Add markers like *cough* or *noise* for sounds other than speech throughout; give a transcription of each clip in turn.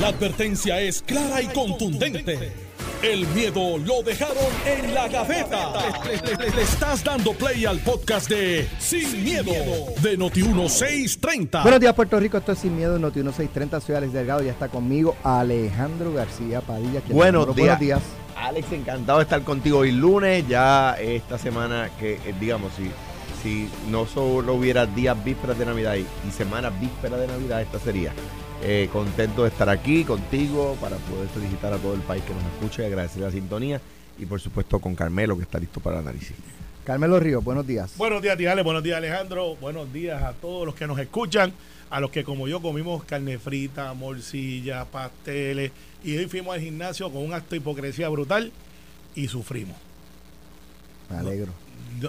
La advertencia es clara y contundente. El miedo lo dejaron en la gaveta. Le, le- le- le estás dando play al podcast de Sin, miedo, de Noti1630. Buenos días, Puerto Rico. Esto es Sin Miedo, Noti 1630. Soy Alex Delgado. Ya está conmigo Alejandro García Padilla. quien Buenos nos- días. Buenos días. Alex, encantado de estar contigo hoy lunes, ya esta semana que, eh, digamos, si, si no solo hubiera días vísperas de Navidad y, y semanas vísperas de Navidad, esta sería. Eh, contento de estar aquí contigo para poder felicitar a todo el país que nos escucha y agradecer la sintonía y por supuesto con Carmelo que está listo para el análisis. Carmelo Ríos, buenos días. Buenos días, tía Ale. Buenos días, Alejandro. Buenos días a todos los que nos escuchan. A los que, como yo, comimos carne frita, morcilla, pasteles. Y hoy fuimos al gimnasio con un acto de hipocresía brutal y sufrimos. Me alegro.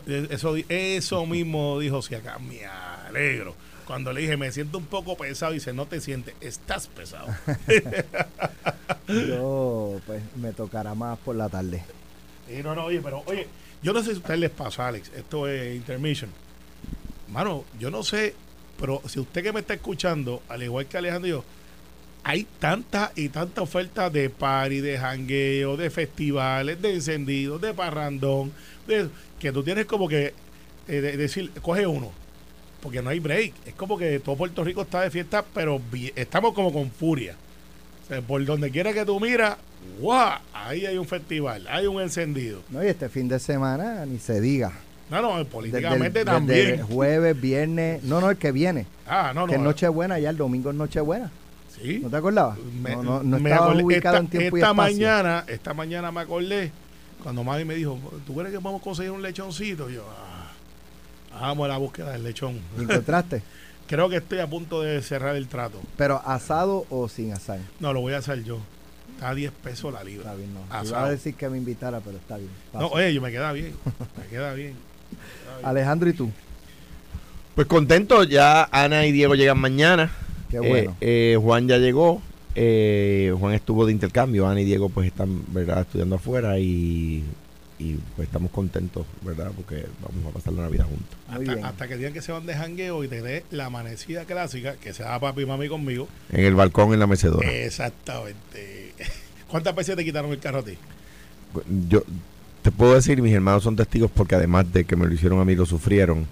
Eh, Eso, eso mismo dijo si acá. Me alegro. Cuando le dije, me siento un poco pesado, dice, no te sientes, estás pesado. Yo, pues, me tocará más por la tarde. Y no, no, oye, pero oye, yo no sé si a ustedes les pasa, Alex, esto es intermission. Mano, yo no sé, pero si usted que me está escuchando, al igual que Alejandro y yo, hay tanta y tanta oferta de party, de jangueo, de festivales, de encendidos, de parrandón, de, que tú tienes como que eh, de- decir, coge uno, porque no hay break. Es como que todo Puerto Rico está de fiesta, pero estamos como con furia. O sea, por donde quiera que tú miras, ¡guau! Ahí hay un festival, hay un encendido. No, y este fin de semana ni se diga. No, no, Desde, políticamente el- también. desde jueves, viernes. No, no, el que viene. ah, no, no. que es Nochebuena, ya el domingo es Nochebuena. Sí. ¿No te acordabas? Me- no, no, no me estaba acordé- ubicado esta, en tiempo y esta espacio. mañana, esta mañana me acordé cuando mami me dijo, ¿tú crees que vamos a conseguir un lechoncito? Y yo, ah, vamos a la búsqueda del lechón. ¿Y encontraste? *laughs* Creo que estoy a punto de cerrar el trato. Pero asado o sin asar. No, lo voy a hacer yo. Está a 10 pesos la libra. Está bien, no. Asado. Iba a decir que me invitara, pero está bien. No, oye, yo *laughs* me queda bien. Me queda bien. Alejandro, ¿y tú? Pues contento, ya Ana y Diego llegan mañana. Qué Eh, bueno. eh, Juan ya llegó. eh, Juan estuvo de intercambio. Ana y Diego pues están verdad estudiando afuera y, y, pues estamos contentos, ¿verdad? Porque vamos a pasar la Navidad juntos. Hasta, que digan que se van de jangueo y te dé la amanecida clásica, que se da papi y mami conmigo. En el balcón, en la mecedora. Exactamente. *laughs* ¿Cuántas veces te quitaron el carro a ti? Yo te puedo decir, mis hermanos son testigos porque además de que me lo hicieron a mí, lo sufrieron.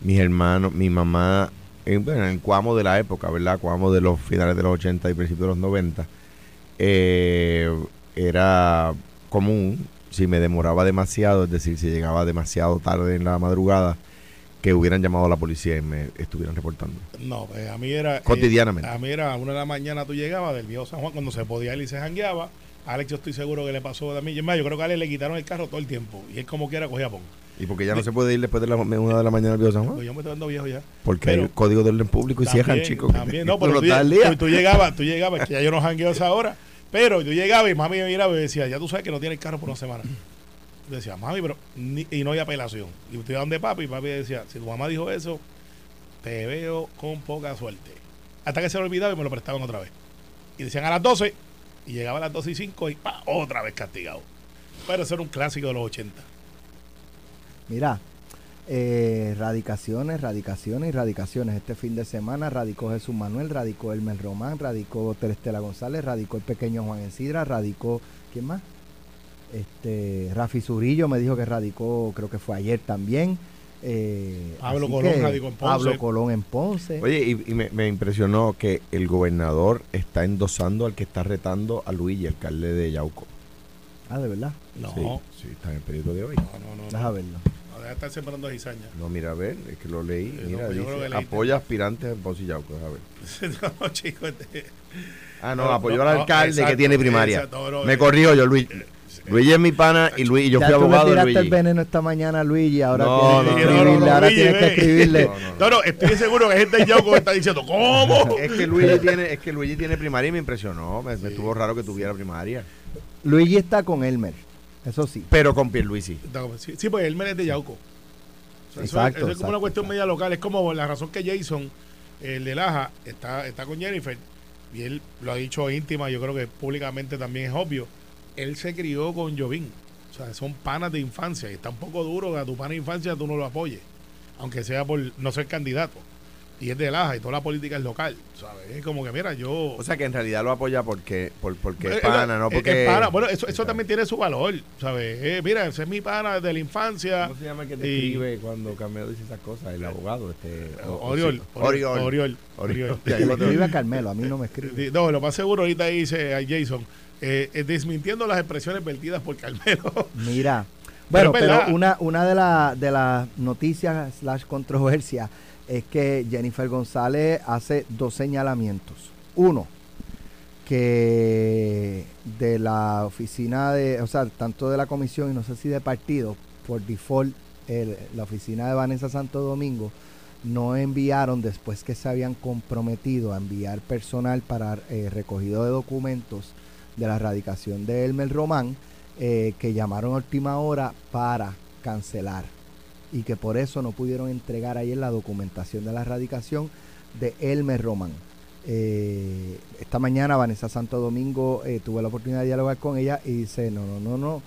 Mis hermanos, mi mamá, en, bueno, en Cuamo de la época, ¿verdad? Cuamo de los finales de los 80 y principios de los 90, eh, era común, si me demoraba demasiado, es decir, si llegaba demasiado tarde en la madrugada, que hubieran llamado a la policía y me estuvieran reportando. No, pues a mí era. eh, Cotidianamente. a mí era a una de la mañana tú llegabas del viejo San Juan cuando se podía ir y se jangueaba. Alex, yo estoy seguro que le pasó a mí. Yo, yo creo que a Alex le quitaron el carro todo el tiempo. Y él, como quiera, cogía pon. Y porque ya no se puede ir después de la una de la mañana al San Pues Juan, yo me estoy dando viejo ya. porque pero- hay código de orden público y cierran, También, chicos. También, no, *laughs* pero tú, tú- tú llegabas, tú llegabas, que ya yo no jangueo a esa hora. Pero yo llegaba y mami me miraba y decía, ya tú sabes que no tiene el carro por una semana. Yo decía, mami, pero. ni- y no hay apelación. Y usted iba donde papi y papi decía, si tu mamá dijo eso, te veo con poca suerte. Hasta que se lo olvidaba y me lo prestaban otra vez. Y decían a las 12, y llegaba a las 12 y 5 y pa, otra vez castigado. Pero eso era un clásico de los 80. Mira, eh, radicaciones, radicaciones y radicaciones. Este fin de semana radicó Jesús Manuel, radicó Elmer Román, radicó Terestela González, radicó el pequeño Juan Encidra, radicó, ¿quién más? Este, Rafi Zurillo me dijo que radicó, creo que fue ayer también. Eh, Pablo Colón que radicó en Ponce. Pablo Colón en Ponce. Oye, y, y me, me impresionó que el gobernador está endosando al que está retando a Luigi, alcalde de Yauco. Ah, de verdad. No, Sí, no, sí, está en el periódico de hoy. no, no. Deja no. verlo. No, deja de estar sembrando cizaña. No, mira, a ver, es que lo leí. Sí, no, Mira, pues dice, que apoya aspirantes en Ponce y Yauco. deja ver. *laughs* no, chicos. este- Ah, no, No, apoyó no, al no, alcalde que tiene primaria. exacto, no, me eh, corrijo yo, Luigi. Luigi es mi pana y, Luigi, yo ya fui tú le abogado de tiraste Luigi. el veneno esta mañana Luigi, ahora No, tienes que no, no, escribirle, no, no, ahora Luigi, tienes que escribirle. No, no, No, no, estoy seguro que gente ya que está diciendo, ¿cómo? Es que Luigi tiene, es que Luigi tiene primaria y me impresionó. Me, me estuvo raro que tuviera primaria. Luigi está con Elmer, eso sí. Pero con Pierluisi. No, Sí, sí, pues él me es de Yauco. O sea, eso, Exacto, es, eso es como una cuestión exacto. media local. Es como la razón que Jason, el de Laja, está, está con Jennifer. Y él lo ha dicho íntima, yo creo que públicamente también es obvio. Él se crió con Jovín. O sea, son panas de infancia. Y está un poco duro que a tu pana de infancia tú no lo apoyes. Aunque sea por no ser candidato. y es de Laja y toda la política es local, ¿sabes? Es como que, mira, yo... O sea que en realidad lo apoya porque, por, porque Eh, es pana, no eh, porque... es pana. Bueno, eso, eso también tiene su valor, ¿sabes? Eh, mira, ese es mi pana desde la infancia. ¿Cómo se llama el que te Y- escribe cuando Camilo dice esas cosas? El abogado, este... Oriol. Oriol, Oriol. Oriol, Oriol. Oriol. Carmelo, a mí no me escribe. Sí, No, lo más seguro ahorita dice a Jason, eh, eh, desmintiendo las expresiones vertidas por Carmelo. *laughs* Mira. Bueno, pero, una, una de, la- de las noticias slash controversias es que Jennifer González hace dos señalamientos. Uno, que de la oficina de, o sea, tanto de la comisión y no sé si de partido, por default, el- la oficina de Vanessa Santo Domingo no enviaron después que se habían comprometido a enviar personal para eh, recogido de documentos de la erradicación de Elmer Román, eh, que llamaron a última hora para cancelar y que por eso no pudieron entregar ayer la documentación de la erradicación de Elmer Román. Eh, esta mañana Vanessa Santo Domingo eh, tuve la oportunidad de dialogar con ella y dice, no, no, no, no,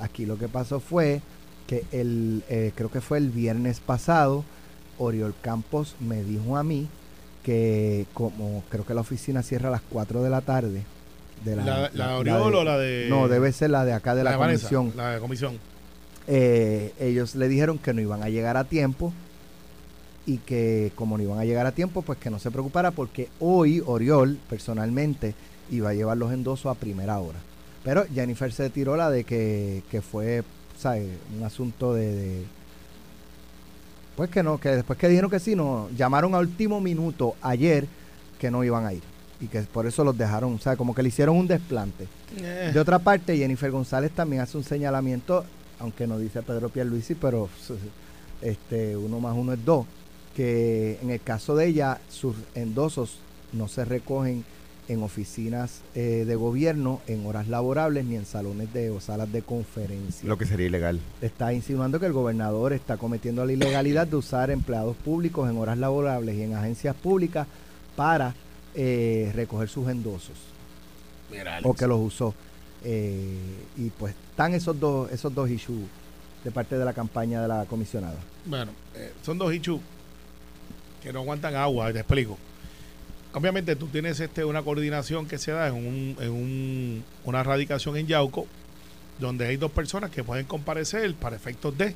aquí lo que pasó fue que el, eh, creo que fue el viernes pasado, Oriol Campos me dijo a mí que como creo que la oficina cierra a las 4 de la tarde, de la, ¿La, Oriol o la de...? no, debe ser la de acá de la, de Vanessa, comisión. La de comisión. Eh, ellos le dijeron que no iban a llegar a tiempo y que como no iban a llegar a tiempo, pues que no se preocupara porque hoy Oriol personalmente iba a llevar los endosos a primera hora. Pero Jennifer se tiró la de que, que fue, ¿sabes? Un asunto de, de- Pues que no, que después que dijeron que sí, no, llamaron a último minuto ayer que no iban a ir. Y que por eso los dejaron, o sea, como que le hicieron un desplante. Eh, De otra parte, Jennifer González también hace un señalamiento, aunque no dice Pedro Pierluisi, pero este uno más uno es dos, que en el caso de ella, sus endosos no se recogen en oficinas eh, de gobierno, en horas laborables, ni en salones de o salas de conferencia. Lo que sería ilegal. Está insinuando que el gobernador está cometiendo la ilegalidad de usar empleados públicos en horas laborables y en agencias públicas para eh, recoger sus endosos mira, o que los usó. Eh, y pues están esos dos, esos dos issues de parte de la campaña de la comisionada. Bueno, eh, son dos issues que no aguantan agua, te explico. Obviamente tú tienes este una coordinación que se da en, un, en un- una radicación en Yauco, donde hay dos personas que pueden comparecer para efectos de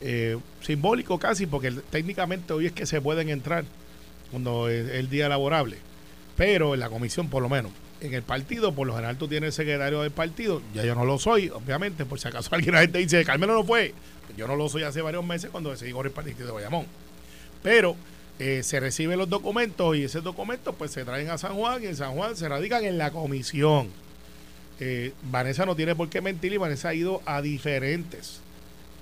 eh, simbólico casi, porque técnicamente hoy es que se pueden entrar cuando es el día laborable, pero en la comisión por lo menos. En el partido, por lo general tú tienes secretario del partido, ya yo no lo soy, obviamente, por si acaso *laughs* alguien la gente dice, Carmelo no fue, yo no lo soy hace varios meses cuando decidí correr el partido de Bayamón. Pero eh, se reciben los documentos y esos documentos pues se traen a San Juan y en San Juan se radican en la comisión. Eh, Vanessa no tiene por qué mentir y Vanessa ha ido a diferentes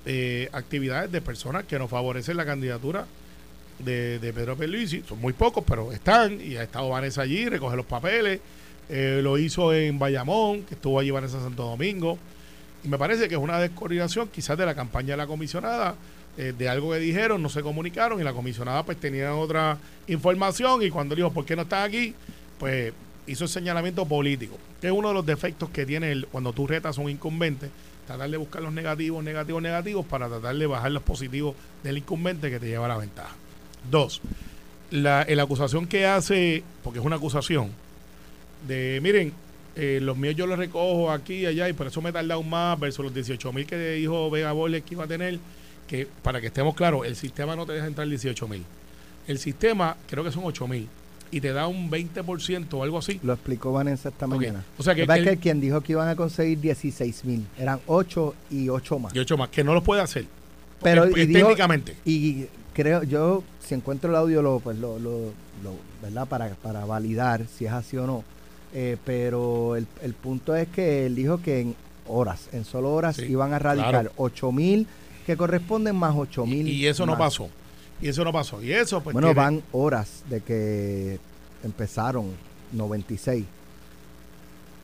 eh, actividades de personas que nos favorecen la candidatura de, Pedro Pierluisi. Son muy pocos, pero están y ha estado Vanessa allí, recoge los papeles. Eh, lo hizo en Bayamón, que estuvo allí Vanessa Santo Domingo. Y me parece que es una descoordinación quizás de la campaña de la comisionada, eh, de algo que dijeron, no se comunicaron y la comisionada pues tenía otra información y cuando dijo, ¿por qué no están aquí? Pues hizo el señalamiento político, que es uno de los defectos que tiene el, cuando tú retas a un incumbente, tratar de buscar los negativos, negativos, negativos para tratar de bajar los positivos del incumbente que te lleva a la ventaja. Dos, la, la acusación que hace, porque es una acusación, de miren, eh, los míos yo los recojo aquí y allá y por eso me he tardado más versus los 18 mil que dijo Vega Borges que iba a tener, que para que estemos claros, el sistema no te deja entrar 18 mil. El sistema creo que son 8 mil y te da un 20% o algo así. Lo explicó Vanessa esta Ok. mañana. O sea que, es que quien dijo que iban a conseguir 16 mil, eran 8 y 8 más. y 8 más, que no los puede hacer. Pero, Eh, y eh, dijo- técnicamente. Y creo, yo, si encuentro el audio, lo, pues lo, lo, lo- ¿verdad? Para, para validar si es así o no. Eh, pero el, el punto es que él dijo que en horas, en solo horas, Sí, iban a radicar claro. 8 mil que corresponden más 8 mil. Y, y eso no pasó. Y eso no pasó. Y eso pues bueno, tiene- van horas de que empezaron 96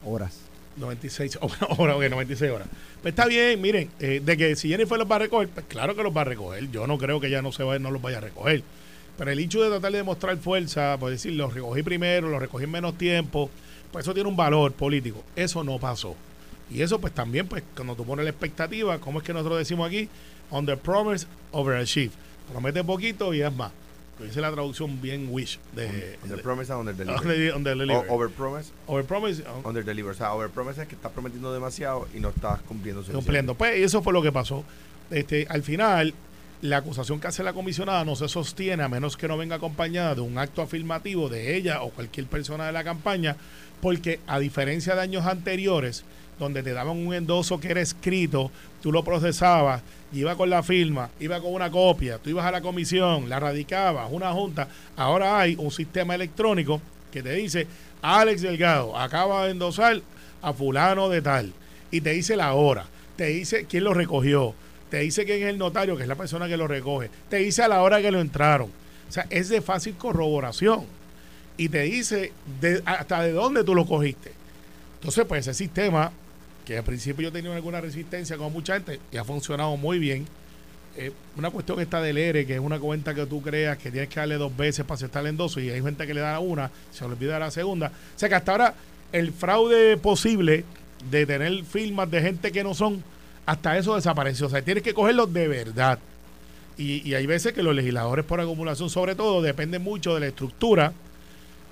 horas. 96 *laughs* horas, ok, 96 horas. Pues está bien, miren, eh, de que si Jennifer los va a recoger, pues claro que los va a recoger. Yo no creo que ella no se va, no los vaya a recoger. Pero el hecho de tratar de demostrar fuerza, pues decir, los recogí primero, los recogí en menos tiempo, pues eso tiene un valor político. Eso no pasó. Y eso pues también, pues cuando tú pones la expectativa, como es que nosotros decimos aquí, on the promise, overachieve. Promete poquito y es más. Hice la traducción bien wish de, Under de- promise and under deliver. Under- under deliver. O- over promise, Over promise, uh, under deliver. O sea, over promise es que estás prometiendo demasiado y no estás cumpliendo suficiente. cumpliendo. Pues eso fue lo que pasó. Este, al final, la acusación que hace la comisionada no se sostiene a menos que no venga acompañada de un acto afirmativo de ella o cualquier persona de la campaña, porque a diferencia de años anteriores, donde te daban un endoso que era escrito, tú lo procesabas, iba con la firma, iba con una copia, tú ibas a la comisión, la radicabas, una junta, ahora hay un sistema electrónico que te dice, Alex Delgado acaba de endosar a fulano de tal, y te dice la hora, te dice quién lo recogió, te dice quién es el notario, que es la persona que lo recoge, te dice a la hora que lo entraron. O sea, es de fácil corroboración. Y te dice de- hasta de dónde tú lo cogiste. Entonces, pues ese sistema, que al principio yo tenía alguna resistencia con mucha gente, y ha funcionado muy bien. Eh, una cuestión esta del ERE, que es una cuenta que tú creas que tienes que darle dos veces para aceptar el endoso, y hay gente que le da una, se olvida la segunda. O sea que hasta ahora el fraude posible de tener firmas de gente que no son, hasta eso desapareció. O sea, tienes que cogerlo de verdad. Y, y hay veces que los legisladores por acumulación, sobre todo, dependen mucho de la estructura,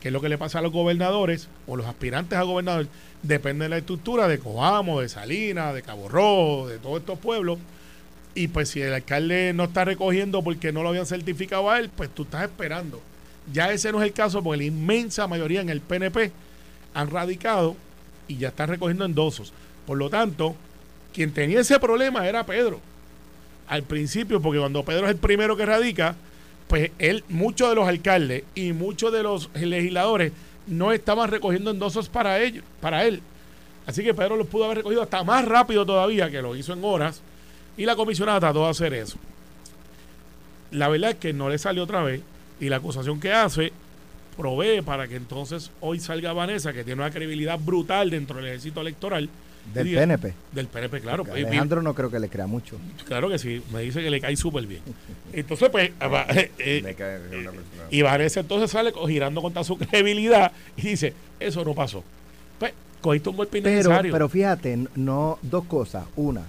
que es lo que le pasa a los gobernadores o los aspirantes a gobernador, depende de la estructura de Coamo, de Salinas, de Cabo Rojo, de todos estos pueblos. Y pues si el alcalde no está recogiendo porque no lo habían certificado a él, pues tú estás esperando. Ya ese no es el caso porque la inmensa mayoría en el PNP han radicado y ya están recogiendo endosos. Por lo tanto, quien tenía ese problema era Pedro. Al principio, porque cuando Pedro es el primero que radica, pues él, muchos de los alcaldes y muchos de los legisladores no estaban recogiendo endosos para ellos, para él. Así que Pedro los pudo haber recogido hasta más rápido todavía, que lo hizo en horas, y la comisionada trató de hacer eso. La verdad es que no le salió otra vez, y la acusación que hace provee para que entonces hoy salga Vanessa, que tiene una credibilidad brutal dentro del ejército electoral. Del diga- PNP. Del PNP, claro. Porque pues, Alejandro no creo que le crea mucho. Claro que sí, me dice que le cae súper bien. *laughs* Entonces, pues, va- eh, cae una persona- y Vanessa entonces sale girando contra su *laughs* credibilidad y dice, eso no pasó. Pues, cogiste un golpe Pero, innecesario. pero fíjate, no, dos cosas. Una,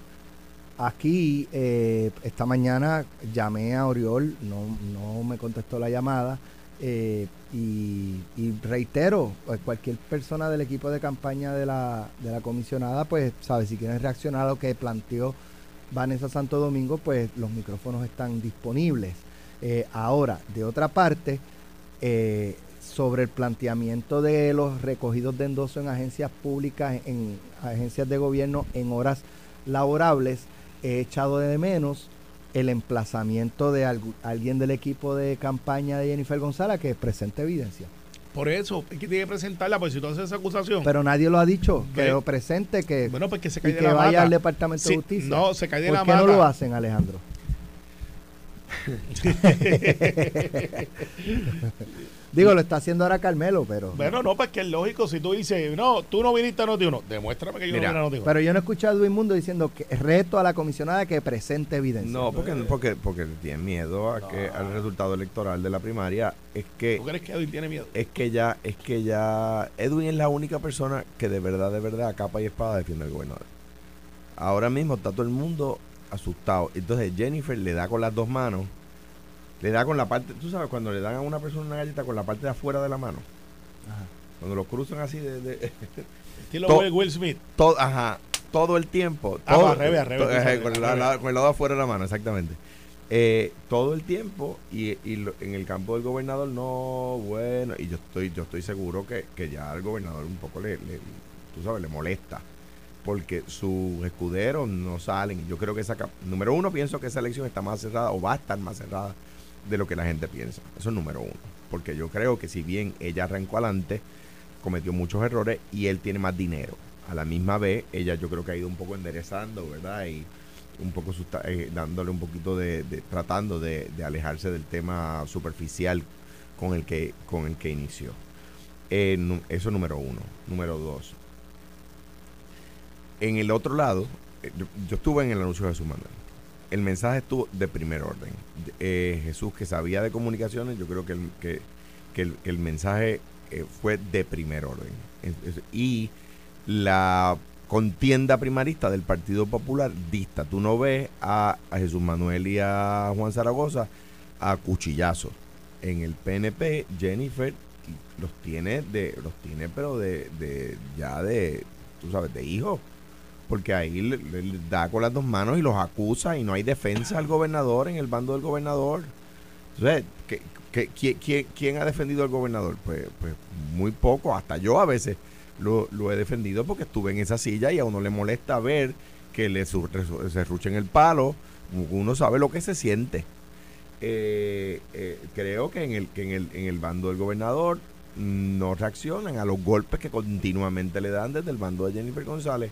aquí eh, esta mañana llamé a Oriol, no, no me contestó la llamada. Eh, y, reitero, pues, cualquier persona del equipo de campaña de la, de la comisionada, pues, sabe, si quieren reaccionar a lo que planteó Vanessa Santo Domingo, pues los micrófonos están disponibles. Eh, ahora, de otra parte, eh, sobre el planteamiento de los recogidos de endoso en agencias públicas, en agencias de gobierno en horas laborables, he echado de menos el emplazamiento de algu- alguien del equipo de campaña de Jennifer González que presente evidencia. Por eso, es que tiene que presentarla, pues si tú haces esa acusación. Pero nadie lo ha dicho, que lo presente, que, bueno, pues que se y cae de que la vaya mata. al Departamento Sí, de Justicia. No, se cae de ¿Por la qué mata. no lo hacen, Alejandro? *laughs* *laughs* Digo, lo está haciendo ahora Carmelo, pero... Bueno, no, pues que es lógico. Si tú dices, no, tú no viniste a Noti1, demuéstrame que yo Mira, no vine a Noti1. Pero yo no he escuchado a Edwin Mundo diciendo que reto a la comisionada que presente evidencia. No, porque, porque, porque tienen miedo a que al resultado electoral de la primaria es que ¿Tú crees que Edwin tiene miedo? es que ya es que ya Edwin es la única persona que de verdad de verdad a capa y espada defiende al gobernador. Ahora mismo está todo el mundo asustado. Entonces Jennifer le da con las dos manos, le da con la parte, tú sabes cuando le dan a una persona una galleta con la parte de afuera de la mano, Ajá. cuando lo cruzan así de, de- *laughs* Estilo To- Will- Smith. ajá, todo el tiempo, Ah, todo, al revés, al revés, to- tú ajá, sabes, con, al la- revés. la- con el lado de afuera de la mano, exactamente. Eh, todo el tiempo y, y lo- en el campo del gobernador no, bueno, y yo estoy yo estoy seguro que, que ya al gobernador un poco le, le- tú sabes, le molesta porque sus escuderos no salen. Yo creo que esa número uno pienso que esa elección está más cerrada o va a estar más cerrada de lo que la gente piensa. Eso es número uno, porque yo creo que si bien ella arrancó adelante, cometió muchos errores y él tiene más dinero. A la misma vez, ella yo creo que ha ido un poco enderezando, ¿verdad? Y un poco eh, dándole un poquito de, tratando de, alejarse del tema superficial con el que con el que inició. Eh, eso número uno. Número dos. En el otro lado, eh, yo, yo estuve en el anuncio de Jesús Manuel. El mensaje estuvo de primer orden. Eh, Jesús, que sabía de comunicaciones, yo creo que el, que, el, el mensaje eh, fue de primer orden. Y la contienda primarista del Partido Popular dista. Tú no ves a, a Jesús Manuel y a Juan Zaragoza a cuchillazos. en el PNP, Jennifer los tiene de los tiene pero de, de ya de tú sabes de hijos porque ahí le, le da con las dos manos y los acusa y no hay defensa al gobernador en el bando del gobernador entonces ¿qué, qué- quién- ha defendido al gobernador? Pues, pues muy poco, hasta yo a veces lo, he defendido porque estuve en esa silla y a uno le molesta ver que le se ruchen el palo, uno sabe lo que se siente. Eh, eh, creo que en el, que en el, en el bando del gobernador no reaccionan a los golpes que continuamente le dan desde el bando de Jennifer González.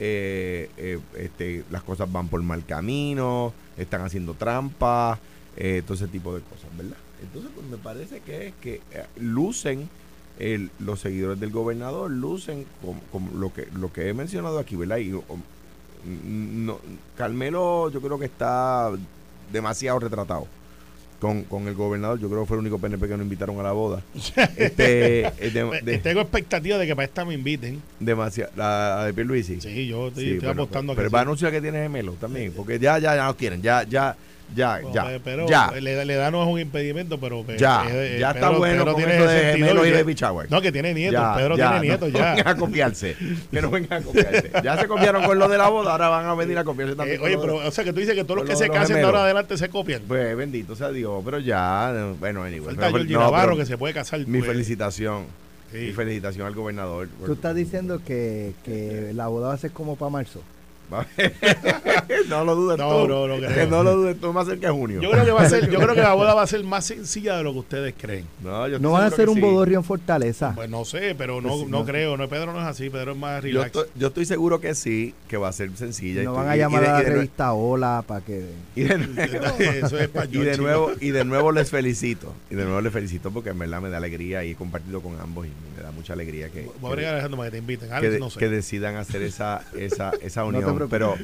Eh, eh, este, las cosas van por mal camino, están haciendo trampas, eh, todo ese tipo de cosas, ¿verdad? Entonces, pues me parece que es que eh, lucen los seguidores del gobernador, lucen como, como lo que lo que he mencionado aquí, ¿verdad? Y, no, Carmelo yo creo que está demasiado retratado con, con el gobernador. Yo creo que fue el único PNP que no invitaron a la boda. *laughs* Este, eh, de- de- Tengo expectativa de que para esta me inviten. demasiado, la, la de Pierluisi. Sí, yo estoy, Sí, estoy bueno, apostando a pero, que pero va a anunciar que tiene gemelos también, porque ya, ya, ya no quieren, ya, ya, ya, Bueno, ya, pero ya, Le, le da no es un impedimento, pero que- ya, que- eh, ya está Pedro- bueno Pedro con tiene eso de 62 gemelos y que- de Pichagua. No, que tiene nietos. Ya, Pedro ya, tiene nietos no ya. vengan a copiarse, que no vengan a copiarse. Ya se copiaron con lo de la boda, ahora van a venir a copiarse también. Eh, con oye, pero, o sea, que tú dices que todos los que lo se casen de ahora adelante se copian. Pues bendito sea Dios, pero ya, eh, bueno, anyway. Falta pero- Georgie no, Navarro pero que se puede casar. Mi pues. felicitación, Sí. mi felicitación al gobernador. Tú estás diciendo que, que la boda va a ser como para marzo. *laughs* no lo dudes No, tú. no, no. Que no lo dudes tú, más cerca de junio. Yo creo que va a ser, yo creo que la boda va a ser más sencilla de lo que ustedes creen. no, yo van a que un sí. bodorrio en Fortaleza. Pues no sé, pero no, Pues sí, no no. creo. No, Pedro no es así. Pedro es más Yo relax. estoy, yo estoy seguro que sí, que va a ser sencilla. y no van a y llamar de- a la revista Hola para que... Y de, nuevo, *laughs* Eso es para *laughs* y de Georgie, nuevo, ¿no? y de nuevo les felicito. Y de nuevo les felicito porque en verdad me da alegría y he compartido con ambos y me da mucha alegría que, Voy a bregar a Alejandro para que te inviten. que, Alex, de- no sé. que decidan hacer esa, esa, esa unión. Pero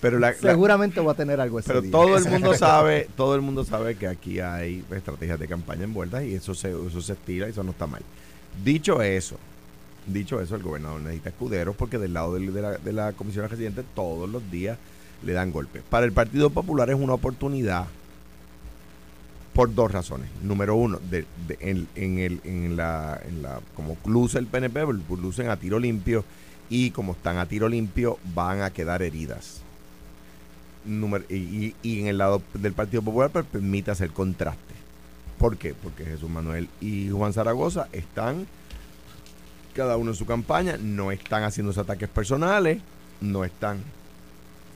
pero la, la- Seguramente va a tener algo ese pero día. todo el mundo sabe, todo el mundo sabe que aquí hay estrategias de campaña envueltas y eso se, eso se estira y eso no está mal. Dicho eso, dicho eso, el gobernador necesita escuderos porque del lado del- de, la, de la comisión residente todos los días le dan golpes. Para el Partido Popular es una oportunidad por dos razones. Número uno, de, de- en, en el, en, la, en la, como luce el PNP, lucen a tiro limpio y como están a tiro limpio van a quedar heridas. Y, en el lado del Partido Popular pues, permite hacer contraste. ¿Por qué? Porque Jesús Manuel y Juan Zaragoza están cada uno en su campaña, no están haciéndose ataques personales, no están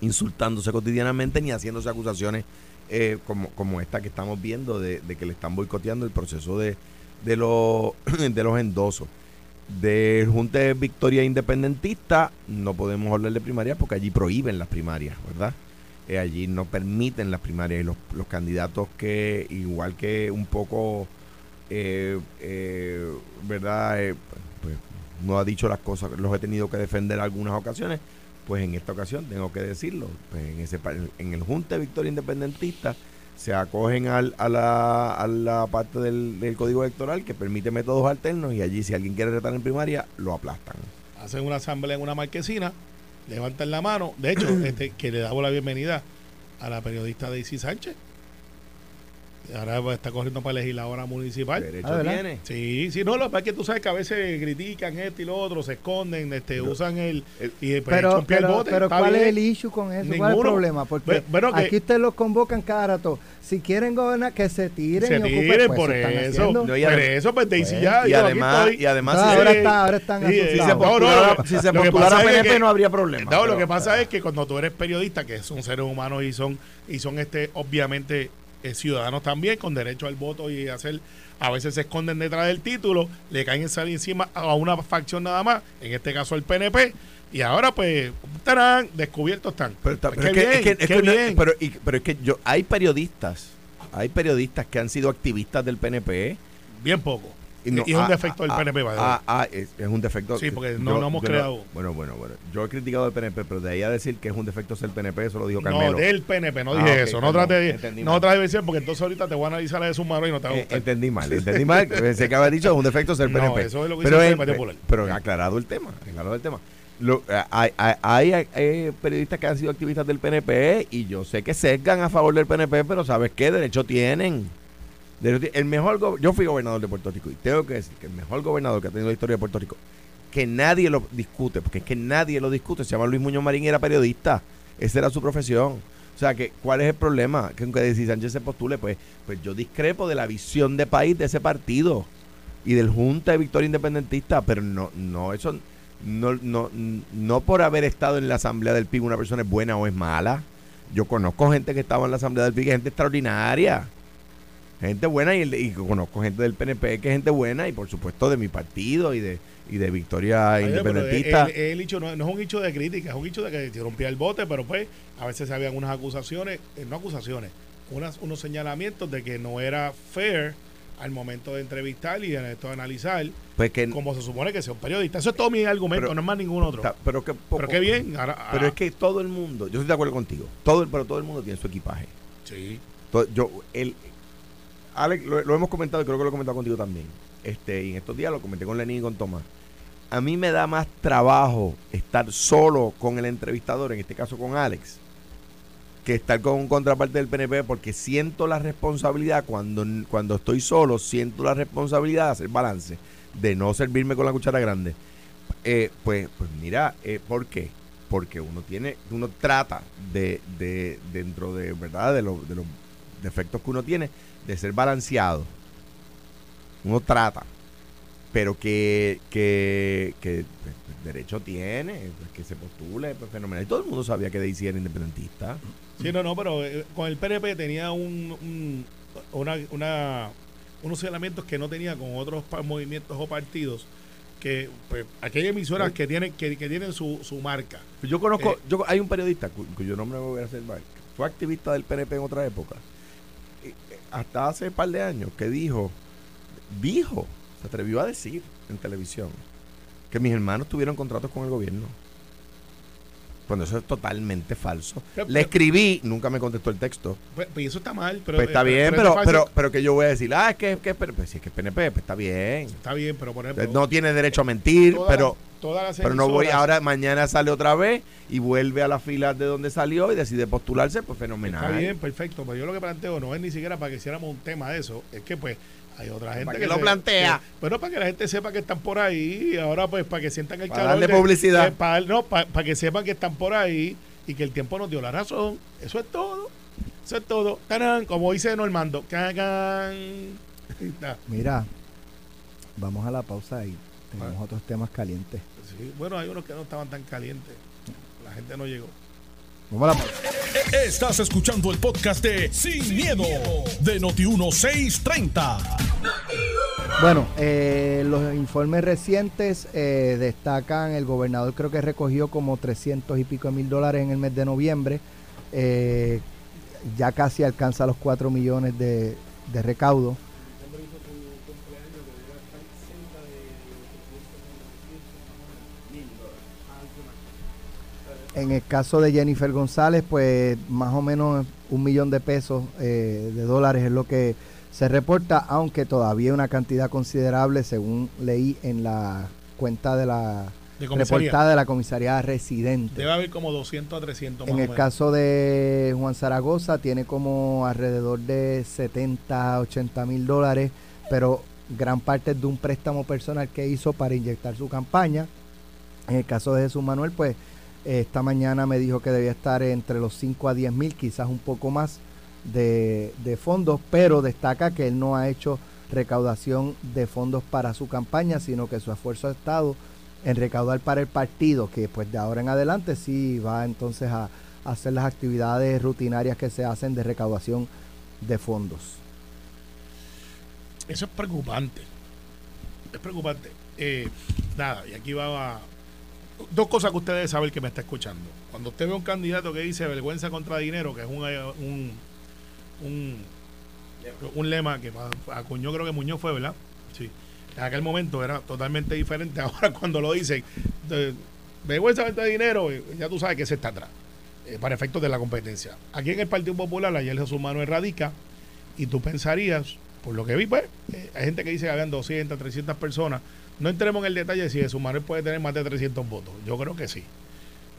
insultándose cotidianamente ni haciéndose acusaciones eh, como, como esta que estamos viendo de, que le están boicoteando el proceso de, de, los *clears throat* de los endosos. Del Junta de Victoria Independentista no podemos hablar de primaria porque allí prohíben las primarias, ¿verdad? Eh, allí no permiten las primarias y los, los candidatos que, igual que un poco, eh, eh, ¿verdad? Eh, pues, no ha dicho las cosas, los he tenido que defender en algunas ocasiones, pues en esta ocasión tengo que decirlo. Pues en, ese, en el Junta de Victoria Independentista se acogen al- a, la, a la parte del, del código electoral que permite métodos alternos y allí si alguien quiere retar en primaria, lo aplastan. Hacen una asamblea en una marquesina, levantan la mano. De hecho, *clears throat* este, que le damos la bienvenida a la periodista Daisy Sánchez. Ahora está corriendo para legisladora municipal. Derecho Ah, tiene. Sí, sí, no, lo que pasa es que tú sabes que a veces critican esto y lo otro, se esconden, este, Yo- usan el... el- y pues, Pero, el pero, bote, pero ¿cuál es bien. el issue con eso? ¿Cuál es el Ninguno. problema? Porque bueno, aquí ustedes los convocan cada rato. Si quieren gobernar, que se tiren se y ocupen, tiren pues, por están eso. No, y por eso, pues Pues, ya. y yo aquí además, y además Ah, si, ahora, está, ahora están Sí, si se no, no, postulara, lo- si se postulara pasa es PNP que- no habría problema. No, lo pero- que pasa es que cuando tú eres periodista, que son seres humanos y son, y son este, obviamente, eh, ciudadanos también, con derecho al voto y hacer, a veces se esconden detrás del título, le caen salir encima a una facción nada más, en este caso el PNP, y ahora pues, estarán descubiertos están. Pero es que yo hay periodistas, hay periodistas que han sido activistas del PNP Bien poco. Y, no- es un ah, defecto del ah, PNP, way. ah, ah, es, es un defecto. Sí, porque no- no hemos creado- bueno, bueno, bueno. Yo he criticado al PNP, pero de ahí a decir que es un defecto ser PNP, eso lo dijo no, Carmelo. del PNP, no Ah, dije eso. No trate de, no trate de decir, porque entonces ahorita te voy a analizar la de su mano y no te va a Eh, entendí mal, *laughs* entendí mal. Pensé que había dicho es un defecto ser No, PNP. eso es lo que pero, dice el Partido Popular. pero aclarado el tema, aclarado el tema. Lo- eh, hay, hay- hay, eh, periodistas que han sido activistas del PNP y yo sé que sesgan a favor del PNP, pero ¿sabes qué? Derecho tienen. El mejor yo fui gobernador de Puerto Rico y tengo que decir que el mejor gobernador que ha tenido la historia de Puerto Rico, que nadie lo discute, porque es que nadie lo discute, se llama Luis Muñoz Marín y era periodista. Esa era su profesión. O sea, que ¿cuál es el problema? Que aunque si Sánchez se postule, pues, pues yo discrepo de la visión de país de ese partido y del Junta de Victoria Independentista, pero no, no, eso no, no, no por haber estado en la Asamblea del PIB una persona es buena o es mala. Yo conozco gente que estaba en la Asamblea del PIB, gente extraordinaria. Gente buena y, conozco gente del PNP que es gente buena y por supuesto de mi partido y de, y de Victoria Oye, Independentista. el, el hecho no, no es un hecho de crítica, es un hecho de que se rompía el bote, pero pues a veces se habían unas acusaciones, eh, no acusaciones, unas, unos señalamientos de que no era fair al momento de entrevistar y en esto de analizar, pues que, como se supone que sea un periodista. Eso es todo mi argumento, Pero- no es más ningún otro. pero que poco- pero qué bien. Ahora, Pero ah, es que todo el mundo, yo estoy de acuerdo contigo, todo el, pero todo el mundo tiene su equipaje. Sí. To- yo, el, Alex, lo, hemos comentado creo que lo he comentado contigo también. Este, y en estos días lo comenté con Lenín y con Tomás. A mí me da más trabajo estar solo con el entrevistador, en este caso con Alex, que estar con un contraparte del PNP porque siento la responsabilidad cuando, cuando estoy solo, siento la responsabilidad de hacer balance, de no servirme con la cuchara grande. Eh, pues, pues mira, eh, ¿por qué? Porque uno tiene, uno trata de, de dentro de, ¿verdad? De, lo- de los defectos que uno tiene, de ser balanceado. Uno trata. Pero que, que, que pues, derecho tiene, pues, que se postule, pues fenomenal. Y todo el mundo sabía que Daisy era independentista. Sí, no, no, pero eh, con el PNP tenía un, un- una, una- unos señalamientos que no tenía con otros movimientos o partidos que pues, aquellas emisoras que tienen que, que tienen su, su marca. Yo conozco, Eh. yo hay un periodista cu- cuyo nombre me voy a hacer mal, fue activista del PNP en otra época, hasta hace un par de años, que dijo, dijo, se atrevió a decir en televisión, que mis hermanos tuvieron contratos con el gobierno. Cuando eso es totalmente falso. Pero- Le escribí, nunca me contestó el texto. Pues, pues eso está mal, pero Pues está eh, bien, pero, pero, pero que yo voy a decir, ah, es que, que es PNP. Pues si es que es PNP, pues está bien. está bien, pero por ejemplo, No tiene derecho a mentir, pero... todas las Pero no voy, ahora mañana sale otra vez y vuelve a la fila de donde salió y decide postularse, pues fenomenal. Está bien, perfecto. Pero yo lo que planteo no es ni siquiera para que hiciéramos un tema de eso. Es que pues hay otra gente ¿Para que qué lo se- plantea? que- bueno, para que la gente sepa que están por ahí. Y ahora pues para que sientan el Para calor. darle de- publicidad. de- para, no, para, para que sepan que están por ahí y que el tiempo nos dio la razón. Eso es todo. Eso es todo. Tarán, como dice Normando. Ahí. *laughs* Mira, vamos a la pausa y tenemos Ah. otros temas calientes. Sí, Bueno, hay unos que no estaban tan calientes. La gente no llegó. Vamos a la. Estás escuchando el podcast de Sin, miedo, de Noti1630. Bueno, eh, los informes recientes eh, destacan, el gobernador creo que recogió como 300 y pico de mil dólares en el mes de noviembre, eh, ya casi alcanza los 4 millones de, de recaudo. En el caso de Jennifer González, pues más o menos un millón de pesos, eh, de dólares es lo que se reporta, aunque todavía una cantidad considerable, según leí en la cuenta de la De reportada de la comisaría residente. Debe haber como 200 a 300 En más o el menos. caso de Juan Zaragoza tiene como alrededor de 70, 80 mil dólares, pero gran parte es de un préstamo personal que hizo para inyectar su campaña. En el caso de Jesús Manuel, pues esta mañana me dijo que debía estar entre los 5 a 10 mil, quizás un poco más de, fondos, pero destaca que él no ha hecho recaudación de fondos para su campaña, sino que su esfuerzo ha estado en recaudar para el partido, que pues de ahora en adelante sí va entonces a, hacer las actividades rutinarias que se hacen de recaudación de fondos. Eso es preocupante. Es preocupante. Eh, nada, y aquí va. Dos cosas que usted debe saber que me está escuchando. Cuando usted ve un candidato que dice vergüenza contra dinero, que es un, eh, un, un, lema que acuñó, creo que Muñoz fue, ¿verdad? Sí. En aquel momento era totalmente diferente. *laughs* Ahora cuando lo dicen, vergüenza contra dinero, eh, ya tú sabes que se está atrás. eh, para efectos de la competencia. Aquí en el Partido Popular, ayer Jesús Manuel radica, y tú pensarías, por lo que vi, pues, hay gente que dice que habían 200, 300 personas. No entremos en el detalle de si Jesús Manuel puede tener más de 300 votos. Yo creo que sí.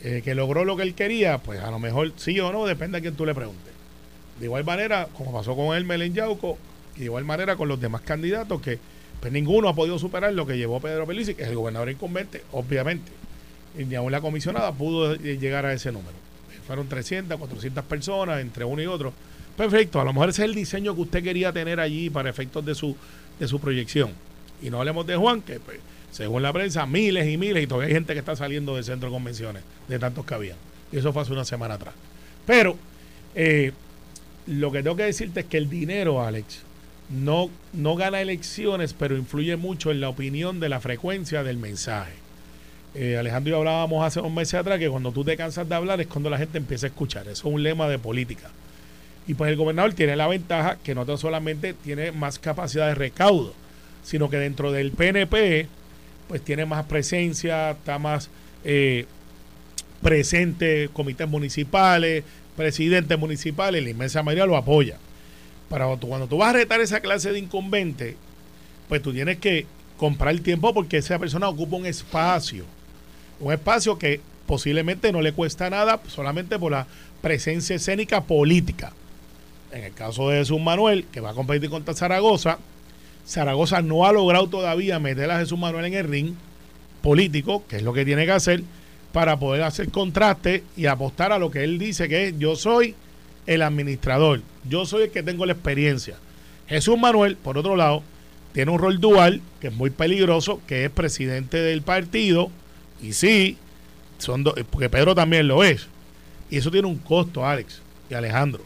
Eh, que logró lo que él quería, pues a lo mejor sí o no, depende a quien tú le preguntes. De igual manera, como pasó con Hermel en Yauco, Y de igual manera con los demás candidatos que pues ninguno ha podido superar lo que llevó Pedro Pelici, que es el gobernador incumbente, obviamente. Y ni aún la comisionada pudo llegar a ese número. Fueron 300, 400 personas entre uno y otro. Perfecto, a lo mejor ese es el diseño que usted quería tener allí para efectos de su, de su proyección. Y no hablemos de Juan, que pues, según la prensa, miles y miles, y todavía hay gente que está saliendo del centro de convenciones, de tantos que había. Y eso fue hace una semana atrás. Pero eh, lo que tengo que decirte es que el dinero, Alex, no, no gana elecciones, pero influye mucho en la opinión de la frecuencia del mensaje. Eh, Alejandro y yo hablábamos hace un mes atrás que cuando tú te cansas de hablar es cuando la gente empieza a escuchar. Eso es un lema de política. Y pues el gobernador tiene la ventaja que no solamente tiene más capacidad de recaudo, sino que dentro del PNP pues tiene más presencia, está más eh, presente, comités municipales, presidentes municipales, la inmensa mayoría lo apoya. Pero cuando tú vas a retar esa clase de incumbente, pues tú tienes que comprar el tiempo porque esa persona ocupa un espacio. Un espacio que posiblemente no le cuesta nada solamente por la presencia escénica política. En el caso de Jesús Manuel, que va a competir contra Zaragoza, Zaragoza no ha logrado todavía meter a Jesús Manuel en el ring político, que es lo que tiene que hacer, para poder hacer contraste y apostar a lo que él dice que es yo soy el administrador. Yo soy el que tengo la experiencia. Jesús Manuel, por otro lado, tiene un rol dual que es muy peligroso, que es presidente del partido. Y sí, son porque Pedro también lo es. Y eso tiene un costo, Alex y Alejandro.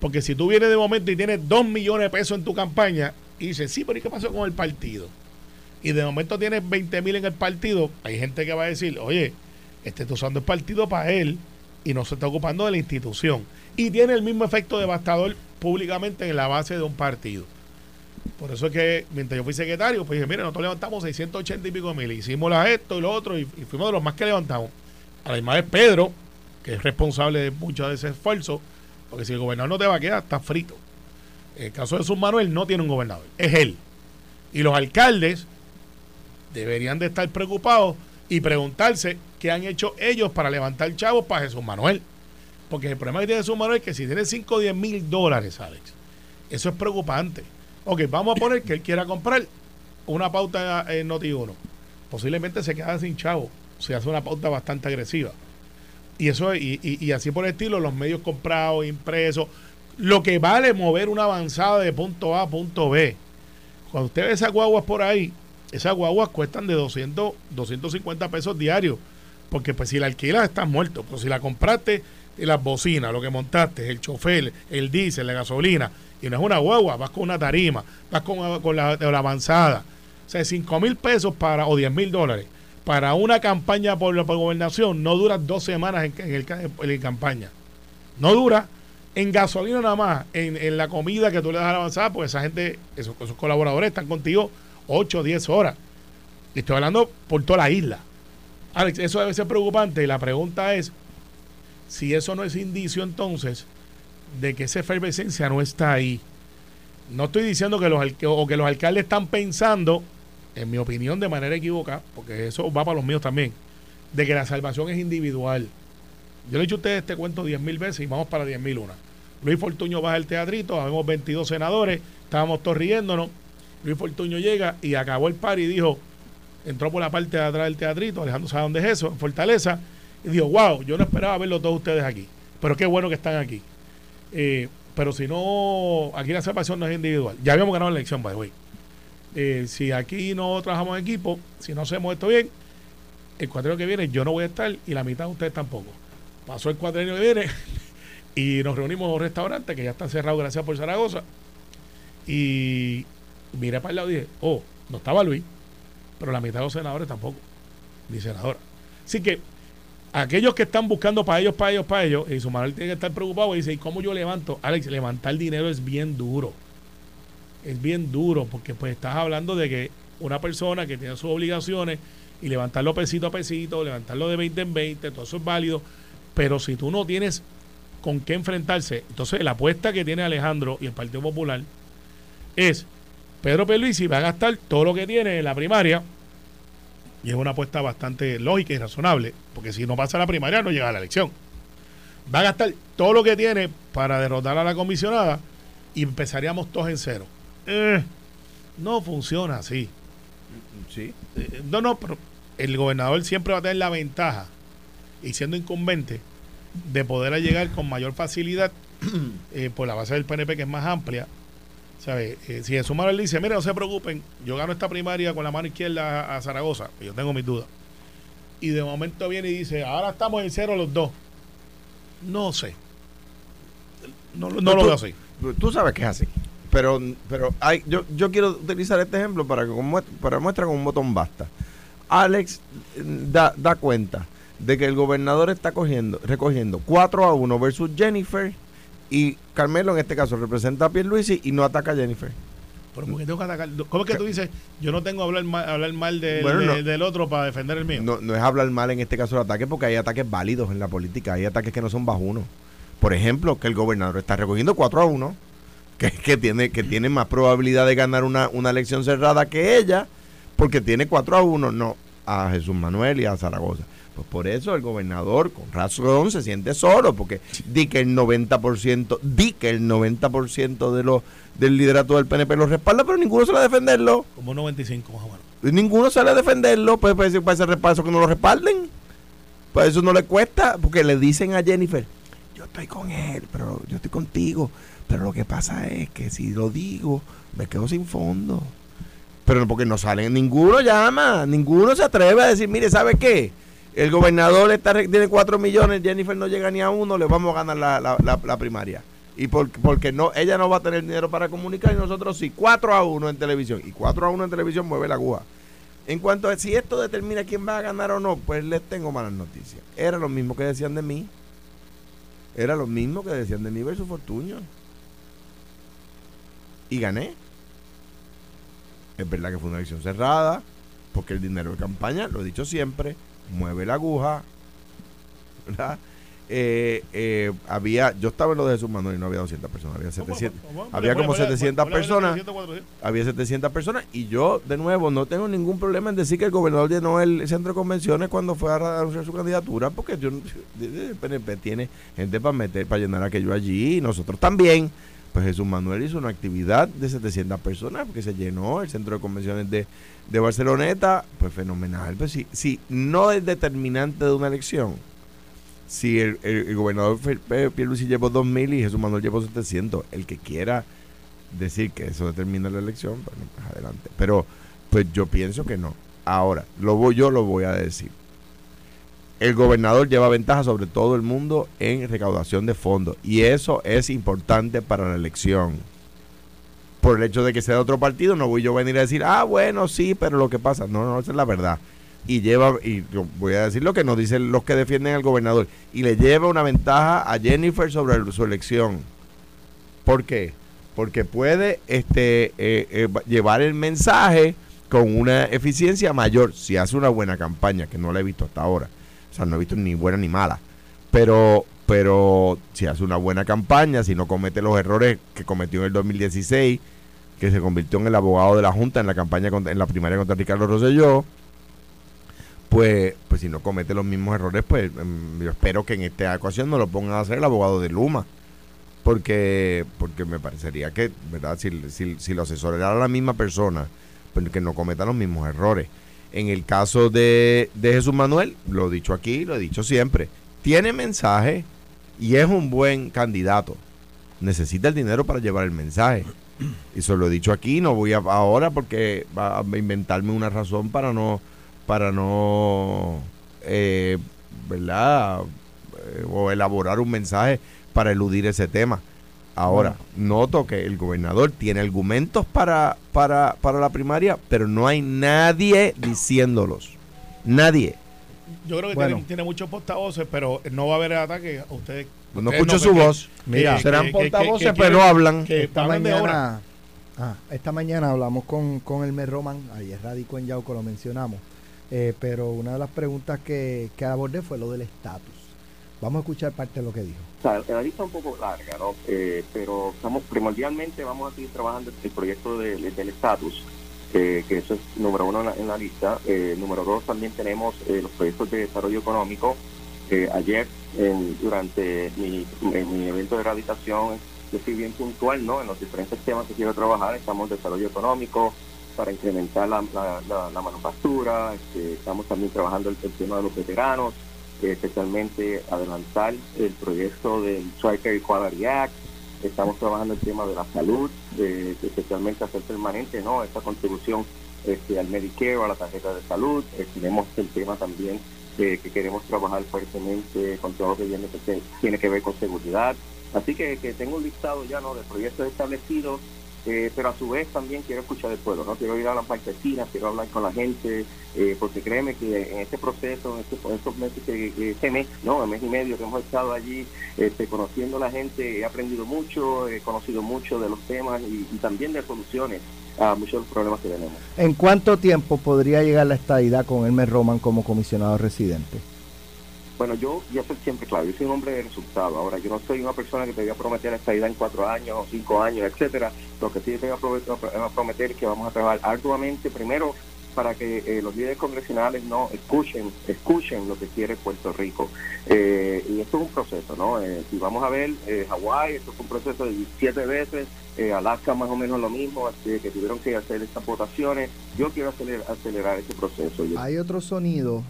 Porque si tú vienes de momento y tienes dos millones de pesos en tu campaña y dices, sí, pero ¿y qué pasó con el partido? Y de momento tienes 20 mil en el partido, hay gente que va a decir, oye, este está usando el partido para él y no se está ocupando de la institución y tiene el mismo efecto devastador públicamente en la base de un partido. Por eso es que mientras yo fui secretario, pues dije, mire, nosotros levantamos 680 y pico mil, hicimos esto y lo otro, y, fuimos de los más que levantamos. Además de Pedro, que es responsable de mucho de ese esfuerzo, porque si el gobernador no te va a quedar, está frito. El caso de Jesús Manuel no tiene un gobernador, es él. Y los alcaldes deberían de estar preocupados y preguntarse qué han hecho ellos para levantar chavos para Jesús Manuel. Porque el problema que tiene su mano es que si tiene 5 o 10 mil dólares, Alex, eso es preocupante. Ok, vamos a poner que él quiera comprar una pauta en Noti1. Posiblemente se queda sin chavo. Se hace una pauta bastante agresiva. Y eso, y, y, así por el estilo, los medios comprados, impresos, lo que vale mover una avanzada de punto A a punto B. Cuando usted ve esas guaguas por ahí, esas guaguas cuestan de 200, 250 pesos diarios. Porque pues si la alquilas estás muerto. Pero si la compraste y las bocinas, lo que montaste, el chofer, el diésel, la gasolina, y no es una guagua, vas con una tarima, vas con, con la, avanzada. O sea, 5 mil pesos para, o 10 mil dólares para una campaña por la gobernación no dura dos semanas en, el, en campaña. No dura en gasolina nada más, en, la comida que tú le das a la avanzada, porque esa gente, esos, esos colaboradores están contigo 8 o 10 horas. Y estoy hablando por toda la isla. Alex, eso debe ser preocupante y la pregunta es, si eso no es indicio entonces de que esa efervescencia no está ahí. No estoy diciendo que los, o que los alcaldes están pensando, en mi opinión, de manera equivocada, porque eso va para los míos también, de que la salvación es individual. Yo le he dicho a ustedes este cuento diez mil veces y vamos para diez mil una. Luis Fortuño baja el teatrito, habemos 22 senadores, estábamos todos riéndonos. Luis Fortuño llega y acabó el par y dijo, entró por la parte de atrás del teatrito, Alejandro sabe dónde es eso, en Fortaleza, y dijo, wow, yo no esperaba verlo todos ustedes aquí. Pero qué bueno que están aquí. Eh, pero si no, aquí la salvación no es individual. Ya habíamos ganado la elección, by the way. Eh, si aquí no trabajamos en equipo, si no hacemos esto bien, el cuadrino que viene yo no voy a estar y la mitad de ustedes tampoco. Pasó el cuadrino que viene y nos reunimos en un restaurante que ya está cerrado gracias por Zaragoza. Y miré para el lado y dije, oh, no estaba Luis, pero la mitad de los senadores tampoco, ni senadora. Así que aquellos que están buscando para ellos, para ellos, para ellos, y su madre tiene que estar preocupado y dice, ¿y cómo yo levanto? Alex, levantar dinero es bien duro. Es bien duro porque pues estás hablando de que una persona que tiene sus obligaciones y levantarlo pesito a pesito, levantarlo de 20 en 20, todo eso es válido, pero si tú no tienes con qué enfrentarse, entonces la apuesta que tiene Alejandro y el Partido Popular es Pedro Peluisi va a gastar todo lo que tiene en la primaria y es una apuesta bastante lógica y razonable, porque si no pasa la primaria no llega a la elección. Va a gastar todo lo que tiene para derrotar a la comisionada y empezaríamos todos en cero. eh, no funciona así. Sí. Eh, no, no, pero el gobernador siempre va a tener la ventaja, y siendo incumbente, de poder llegar con mayor facilidad *clears throat* eh, por la base del PNP que es más amplia. ¿Sabe? Eh, si mano él dice, mire, no se preocupen, yo gano esta primaria con la mano izquierda a, a Zaragoza, yo tengo mis dudas. Y de momento viene y dice, ahora estamos en cero los dos. No sé. No, no lo veo así. Tú sabes que es así. Pero, pero hay, yo, yo quiero utilizar este ejemplo para que con muestra, para muestra con un botón basta. Alex eh, da, da cuenta de que el gobernador está cogiendo, recogiendo 4 a 1 versus Jennifer y Carmelo en este caso representa a Pierluisi y no ataca a Jennifer. Pero porque tengo que atacar. ¿Cómo es que tú dices, yo no tengo que hablar mal, hablar mal del, Bueno, no. de- del otro para defender el mío? No, no es hablar mal en este caso del ataque porque hay ataques válidos en la política, hay ataques que no son bajunos. Por ejemplo, que el gobernador está recogiendo 4 a 1, que, que tiene, que tiene más probabilidad de ganar una, una elección cerrada que ella, porque tiene 4 a 1, no a Jesús Manuel y a Zaragoza. Pues por eso el gobernador, con razón, se siente solo, porque di que el 90%, di que el 90% de los, del liderato del PNP lo respalda, pero ninguno sale a defenderlo. Como un 95 más o menos. Y ninguno sale a defenderlo, pues para ese, para ese repaso que no lo respalden. Pues eso no le cuesta, porque le dicen a Jennifer, yo estoy con él, pero yo estoy contigo. Pero lo que pasa es que si lo digo, me quedo sin fondo. Pero porque no salen, ninguno llama, ninguno se atreve a decir, mire, ¿sabe qué? El gobernador está, tiene 4 millones, Jennifer no llega ni a uno, le vamos a ganar la, la- la- la primaria. Y por- porque no, ella no va a tener dinero para comunicar y nosotros sí, 4 a 1 en televisión. Y 4 a 1 en televisión mueve la aguja. En cuanto a si esto determina quién va a ganar o no, pues les tengo malas noticias. Era lo mismo que decían de mí. Era lo mismo que decían de mí versus Fortuño. Y gané. Es verdad que fue una elección cerrada, porque el dinero de campaña, lo he dicho siempre, mueve la aguja. ¿verdad? Eh, eh, había, yo estaba en lo de Jesús Manuel y no había 200 personas, había 700. había como 700 personas. Había 700 personas y yo, de nuevo, no tengo ningún problema en decir que el gobernador llenó el centro de convenciones cuando fue a anunciar su candidatura, porque yo, *laughs* el PNP tiene gente para meter, para llenar aquello allí, y nosotros también. Pues Jesús Manuel hizo una actividad de 700 personas, porque se llenó el centro de convenciones de, de Barceloneta, pues fenomenal. Pues si, si no es determinante de una elección, si el, el- el gobernador Pierluisi llevó 2.000 y Jesús Manuel llevó 700, el que quiera decir que eso determina la elección, pues adelante. Pero pues yo pienso que no. Ahora, lo voy, yo lo voy a decir. El gobernador lleva ventaja sobre todo el mundo en recaudación de fondos y eso es importante para la elección. Por el hecho de que sea de otro partido, no voy yo a venir a decir, ah, bueno, sí, pero lo que pasa, no, no, esa es la verdad. Y lleva, y voy a decir lo que nos dicen los que defienden al gobernador, y le lleva una ventaja a Jennifer sobre su elección. ¿Por qué? Porque puede este, eh, eh, va- llevar el mensaje con una eficiencia mayor si hace una buena campaña, que no la he visto hasta ahora. No he visto ni buena ni mala. Pero, pero si hace una buena campaña, si no comete los errores que cometió en el 2016, que se convirtió en el abogado de la Junta en la campaña contra- en la primaria contra Ricardo Rosselló, pues, pues si no comete los mismos errores, pues em, yo espero que en esta ocasión no lo pongan a hacer el abogado de Luma. Porque porque me parecería que verdad si, si, si lo asesorara la misma persona pues que no cometa los mismos errores en el caso de, de Jesús Manuel lo he dicho aquí lo he dicho siempre tiene mensaje y es un buen candidato. Necesita el dinero para llevar el mensaje. Y eso lo he dicho aquí no voy a ahora porque va a inventarme una razón para no para no eh, verdad Eh, o elaborar un mensaje para eludir ese tema. Ahora, noto que el gobernador tiene argumentos para, para, para la primaria, pero no hay nadie diciéndolos. Nadie. Yo creo que Bueno. tiene, tiene muchos portavoces, pero no va a haber ataque a ustedes. No, no ustedes escucho su que- voz. Mira, que- Serán portavoces, que pero hablan. que esta mañana, ah, esta mañana hablamos con, con el Roman, ayer radicó en Yauco, lo mencionamos, eh, pero una de las preguntas que, que abordé fue lo del estatus. Vamos a escuchar parte de lo que dijo. O sea, la lista es un poco larga, ¿no? Eh, pero estamos primordialmente vamos a seguir trabajando el proyecto de- del estatus, eh, que eso es número uno en la, en la lista. Eh, número dos, también tenemos eh, los proyectos de desarrollo económico. Ayer, durante mi, en mi evento de rehabilitación, yo soy bien puntual ¿no? en los diferentes temas que quiero trabajar. Estamos desarrollo económico para incrementar la, la, manufactura, este, estamos también trabajando el, tema de los veteranos, especialmente adelantar el proyecto del Striker Equality Act, estamos trabajando el tema de la salud, especialmente hacer permanente ¿no? esta contribución este, al Medicare, a la tarjeta de salud, eh, tenemos el tema también que queremos trabajar fuertemente con todo lo que tiene que ver con seguridad. Así que, que tengo un listado ya ¿no? de proyectos establecidos eh, pero a su vez también quiero escuchar el pueblo, ¿no? Quiero ir a las marquesinas, quiero hablar con la gente, eh, porque créeme que en este proceso, en, este, estos meses, este mes, ¿no? El mes y medio que hemos estado allí este, conociendo a la gente, he aprendido mucho, he conocido mucho de los temas y, también de soluciones a muchos de los problemas que tenemos. ¿En cuánto tiempo podría llegar la estadidad con Elmer Roman como comisionado residente? Bueno, yo ya soy siempre claro, yo soy un hombre de resultado. Ahora, yo no soy una persona que te voy a prometer esta idea en cuatro años o cinco años, etcétera. Lo que sí te voy a prometer es que vamos a trabajar arduamente, primero, para que eh, los líderes congresionales no escuchen escuchen lo que quiere Puerto Rico. Eh, y esto es un proceso, ¿no? Eh, si vamos a ver, Hawái, esto es un proceso de siete veces, Alaska más o menos lo mismo, así que tuvieron que hacer estas votaciones. Yo quiero acelerar, ese proceso. Hay otro sonido,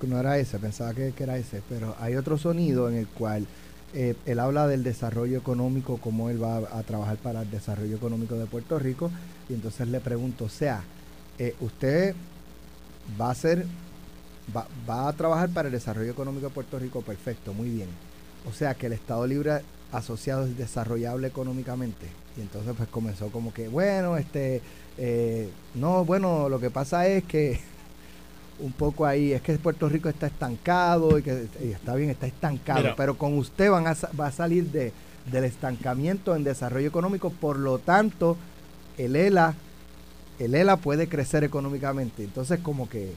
no era ese, pensaba que, que, era ese, pero hay otro sonido en el cual... él habla del desarrollo económico, cómo él va a trabajar para el desarrollo económico de Puerto Rico, y entonces le pregunto, o sea, eh, usted va a ser, va, va, a trabajar para el desarrollo económico de Puerto Rico, perfecto, muy bien. O sea que el Estado Libre asociado es desarrollable económicamente. Y entonces pues comenzó como que, bueno, este, eh, no, bueno, lo que pasa es que *laughs* un poco ahí, es que Puerto Rico está estancado y que está bien, está estancado, pero con usted van a, va a salir de, del estancamiento en desarrollo económico, por lo tanto, el ELA el ELA puede crecer económicamente. Entonces, como que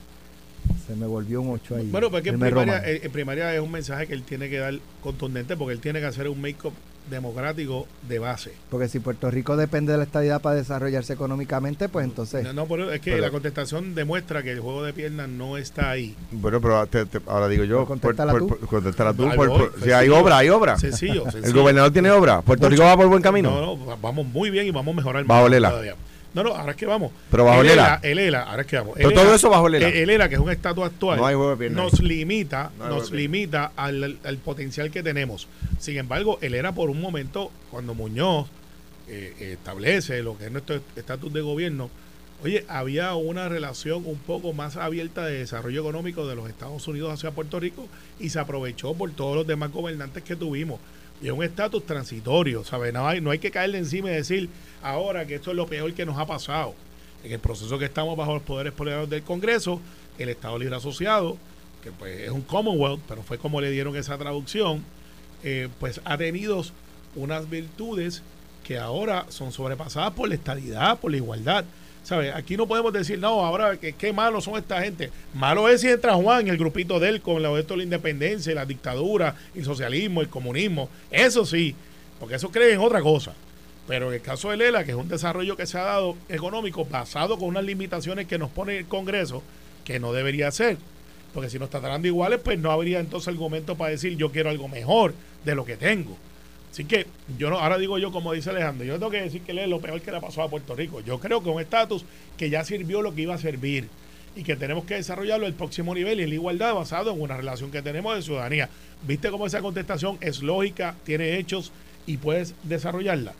se me volvió un 8 ahí. Bueno, porque en primaria, eh, en primaria, es un mensaje que él tiene que dar contundente porque él tiene que hacer un make-up democrático de base. Porque si Puerto Rico depende de la estadidad para desarrollarse económicamente, pues entonces... No, pero es que la contestación demuestra que el juego de piernas no está ahí. Bueno, pero ahora digo yo... Contéstala tú. tú. si hay obra, hay obra. Sencillo, sencillo. *laughs* El gobernador tiene obra. Puerto Rico va por buen camino. No, no, vamos muy bien y vamos a mejorar. Va a no, no, ahora es que vamos. Pero bajo el ELA. El ELA, ahora es que vamos. Pero todo eso bajo el ELA. El ELA, que es un estatus actual, nos limita, nos limita al, potencial que tenemos. Sin embargo, el ELA por un momento, cuando Muñoz eh, establece lo que es nuestro estatus de gobierno, oye, había una relación un poco más abierta de desarrollo económico de los Estados Unidos hacia Puerto Rico y se aprovechó por todos los demás gobernantes que tuvimos. Y es un estatus transitorio, ¿sabes? No hay, no hay que caerle encima y decir ahora que esto es lo peor que nos ha pasado. En el proceso que estamos bajo los poderes políticos del Congreso, el Estado Libre Asociado, que pues es un Commonwealth, pero fue como le dieron esa traducción, eh, pues ha tenido unas virtudes que ahora son sobrepasadas por la estabilidad, por la igualdad. ¿Sabes? Aquí no podemos decir, no, ahora que qué malos son esta gente. Malo es si entra Juan, el grupito de él, con la, de la independencia, la dictadura, el socialismo, el comunismo. Eso sí, porque eso cree en otra cosa. Pero en el caso de Lela, que es un desarrollo que se ha dado económico basado con unas limitaciones que nos pone el Congreso, que no debería ser. Porque si nos tratando iguales, pues no habría entonces argumento para decir yo quiero algo mejor de lo que tengo. Así que yo no, ahora digo yo, como dice Alejandro, yo tengo que decir que es lo peor que le pasó a Puerto Rico. Yo creo que un estatus que ya sirvió lo que iba a servir y que tenemos que desarrollarlo al próximo nivel y en la igualdad basado en una relación que tenemos de ciudadanía. ¿Viste cómo esa contestación es lógica, tiene hechos y puedes desarrollarla?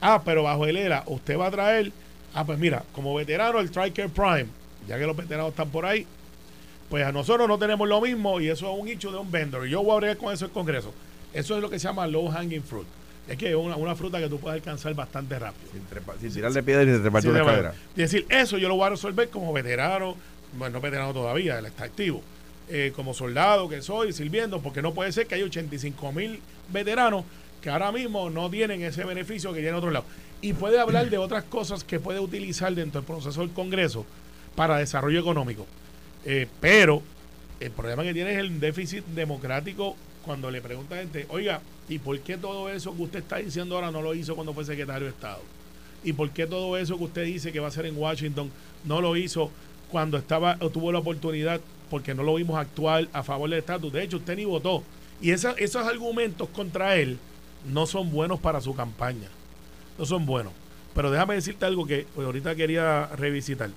Ah, pero bajo el ERA usted va a traer, ah, pues mira, como veterano el Striker Prime, ya que los veteranos están por ahí, pues a nosotros no tenemos lo mismo y eso es un hecho de un vendor. Yo voy a abrir con eso el Congreso. Eso es lo que se llama low hanging fruit. Es que es una, fruta que tú puedes alcanzar bastante rápido. Sin, tirarle piedra y trepar una cadera. Es decir, eso yo lo voy a resolver como veterano, bueno, no veterano todavía, él está activo. Eh, como soldado que soy, sirviendo, porque no puede ser que hay 85 mil veteranos que ahora mismo no tienen ese beneficio que tienen otro lado. Y puede hablar de otras cosas que puede utilizar dentro del proceso del Congreso para desarrollo económico. Eh, pero el problema que tiene es el déficit democrático cuando le pregunta a gente, oiga, ¿y por qué todo eso que usted está diciendo ahora no lo hizo cuando fue secretario de Estado? ¿Y por qué todo eso que usted dice que va a hacer en Washington no lo hizo cuando estaba tuvo la oportunidad porque no lo vimos actuar a favor del estatus? De hecho, usted ni votó. Y esos argumentos contra él no son buenos para su campaña. No son buenos. Pero déjame decirte algo que ahorita quería revisitar.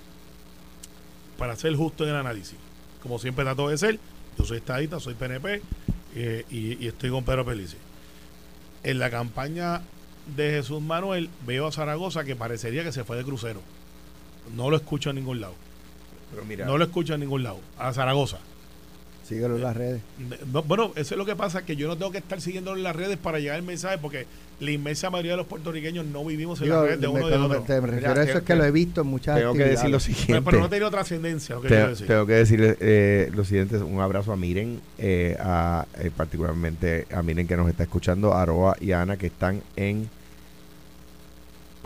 Para ser justo en el análisis. Como siempre trato de ser, yo soy estadista, soy PNP eh, y, y, estoy con Pedro Pelici. En la campaña de Jesús Manuel veo a Zaragoza que parecería que se fue de crucero. No lo escucho en ningún lado. Pero mira, No lo escucho en ningún lado. A Zaragoza. Síguelo en las redes. No, bueno, eso es lo que pasa, que yo no tengo que estar siguiéndolo en las redes para llegar el mensaje, porque la inmensa mayoría de los puertorriqueños no vivimos en Digo, las redes de uno y de otro. te- me refiero Mira, a eso, es que lo he visto en muchas tengo que decir lo actividades. siguiente. Pero, pero no ha tenido trascendencia, lo que Te- quiero decir. tengo que decirle eh, lo siguiente, un abrazo a Miren, eh, a, eh, particularmente a Miren que nos está escuchando, a Aroa y a Ana que están en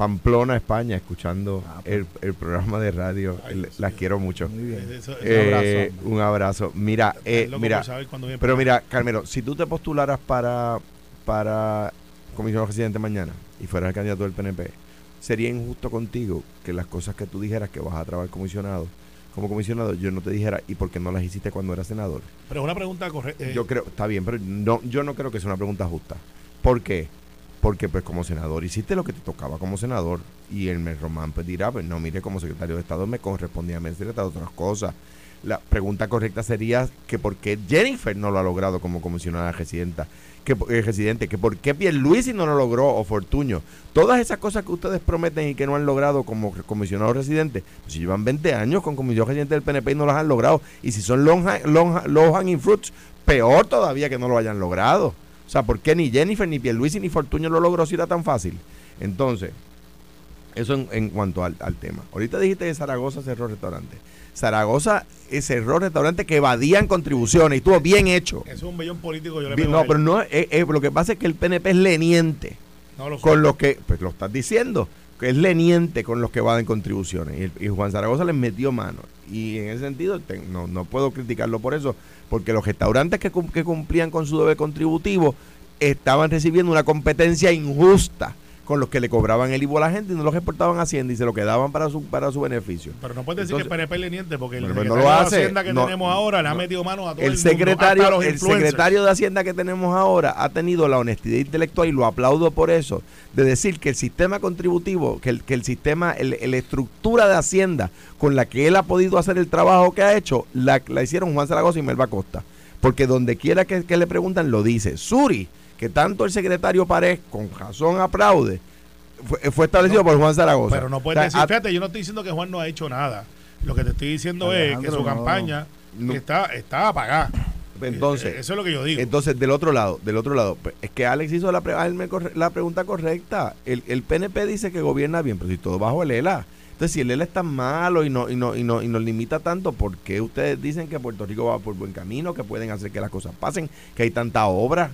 Pamplona, España, escuchando Ah, pues. el, el programa de radio. Ay, las quiero mucho. Muy bien. Eso- eso- Eh, abrazo, un abrazo. Mira, eh, mira, pero para mira, Carmelo, si tú te postularas para, para comisionado residente mañana y fueras el candidato del PNP, sería injusto contigo que las cosas que tú dijeras que vas a trabajar comisionado, como comisionado, yo no te dijera, ¿y por qué no las hiciste cuando eras senador? Pero es una pregunta correcta. Yo creo, está bien, pero no, yo no creo que sea una pregunta justa. ¿Por qué? Porque pues como senador hiciste lo que te tocaba como senador y el mes Román pues dirá, pues no, mire, como secretario de Estado me correspondía a mí hacer otras cosas. La pregunta correcta sería que por qué Jennifer no lo ha logrado como comisionada residenta, que eh, residente, que por qué Pierluisi no lo logró o Fortuño. Todas esas cosas que ustedes prometen y que no han logrado como comisionado residente, pues si llevan 20 años con comisionado residente del PNP y no las han logrado. Y si son long, long, low hanging fruits, peor todavía que no lo hayan logrado. O sea, ¿por qué ni Jennifer, ni Pierluisi, ni Fortuño lo logró si era tan fácil? Entonces, eso en, en cuanto al, al tema. Ahorita dijiste que Zaragoza cerró restaurante. Zaragoza cerró restaurante que evadían contribuciones y estuvo bien hecho. Eso es un bellón político. Yo le no, pero no, eh, eh, lo que pasa es que el PNP es leniente No lo con los que, pues lo estás diciendo, es leniente con los que evaden contribuciones. Y, y Juan Zaragoza les metió mano. Y en ese sentido, no, no puedo criticarlo por eso, porque los restaurantes que, que cumplían con su deber contributivo estaban recibiendo una competencia injusta con los que le cobraban el IVO a la gente y no los reportaban a Hacienda y se lo quedaban para su, para su beneficio. Pero no puedes decir Entonces- que es leniente porque el pues secretario no lo de Hacienda que no, tenemos ahora le ha metido mano a todo El el, mundo, secretario, los el secretario de Hacienda que tenemos ahora ha tenido la honestidad intelectual y lo aplaudo por eso, de decir que el sistema contributivo, que el, que el sistema, la estructura de Hacienda con la que él ha podido hacer el trabajo que ha hecho, la, la hicieron Juan Zaragoza y Melba Costa. Porque donde quiera que, que le preguntan, lo dice. Suri, que tanto el secretario Pared con razón aplaude, fue, fue establecido No, por Juan Zaragoza. Pero no puedes O sea, decir, fíjate, yo no estoy diciendo que Juan no ha hecho nada. Lo que te estoy diciendo es que su campaña No. está, está apagada. entonces, Eso es lo que yo digo. Entonces, del otro lado, del otro lado, es que Alex hizo la, pre- la pregunta correcta. El, el PNP dice que gobierna bien, pero si todo bajo el ELA. Entonces, si el ELA es tan malo y no, y no, y no, y nos limita tanto, ¿por qué ustedes dicen que Puerto Rico va por buen camino, que pueden hacer que las cosas pasen, que hay tanta obra?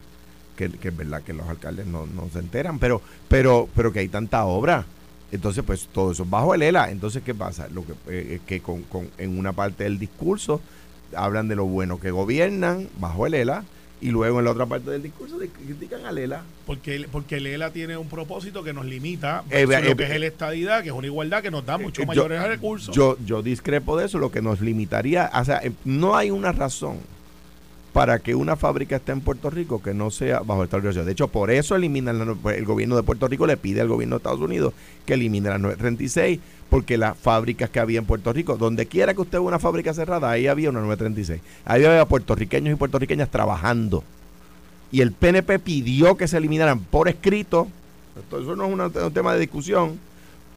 Que, que es verdad que los alcaldes no, no se enteran, pero, pero, pero que hay tanta obra. Entonces, pues todo eso es bajo el ELA. Entonces, ¿qué pasa? Lo que eh, es que con, con- en una parte del discurso hablan de lo bueno que gobiernan bajo el ELA y luego en la otra parte del discurso di- critican al ELA. Porque, porque el ELA tiene un propósito que nos limita Eh, versus eh, lo que eh, es la estadidad, que es una igualdad que nos da mucho Eh, yo- mayores recursos. Yo, yo discrepo de eso, lo que nos limitaría, o sea, no hay una razón para que una fábrica esté en Puerto Rico que no sea bajo esta organización. De hecho, por eso eliminan pues, el gobierno de Puerto Rico le pide al gobierno de Estados Unidos que elimine la 936 porque las fábricas que había en Puerto Rico, donde quiera que usted vea una fábrica cerrada, ahí había una 936. Ahí había puertorriqueños y puertorriqueñas trabajando. Y el PNP pidió que se eliminaran por escrito, esto- eso no es un tema de discusión,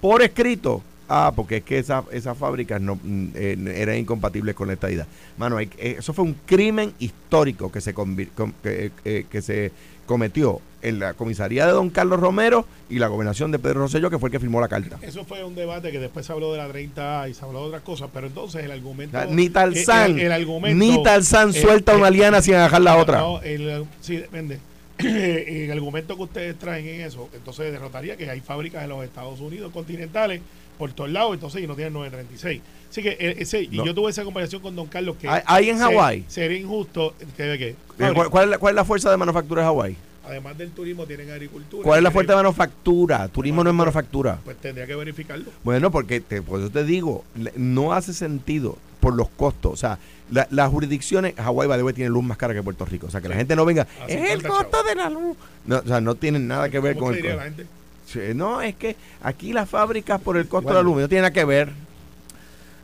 por escrito. Ah, porque es que esa- esas fábricas no, mm, eh, eran incompatibles con la estadidad. Mano, hay- eh, eso fue un crimen histórico que se, convir- que, eh, que se cometió en la comisaría de don Carlos Romero y la gobernación de Pedro Rosselló, que fue el que firmó la carta. Eso fue un debate que después se habló de la 30A y se habló de otras cosas, pero entonces el argumento... O sea, ni Tarzán, el, el argumento, ni Tarzán suelta eh, una liana sin agarrar la otra. No, el- sí, depende. *coughs* el argumento que ustedes traen en eso, entonces derrotaría que hay fábricas en los Estados Unidos continentales por todos lados, entonces y no tienen 936. Así que eh, ese, y yo tuve esa conversación con Don Carlos que ¿Hay- hay en Hawái? Sería injusto que, que Eh, ¿Cuál, cuál es la, cuál es la fuerza de manufactura de Hawái? además del turismo, tienen agricultura. ¿Cuál es la tienen- fuerte manufactura? Turismo no es manufactura. Pues tendría que verificarlo. Bueno, porque te, por eso te digo, no hace sentido por los costos. O sea, la- las jurisdicciones, Hawái by the way, tiene luz más cara que Puerto Rico. O sea, que la gente no venga, es el 50 costo de la luz. No, o sea, no tienen nada que ver ¿Cómo con el la gente? Sí, No, es que aquí las fábricas por el costo Bueno. de la luz no tiene nada que ver.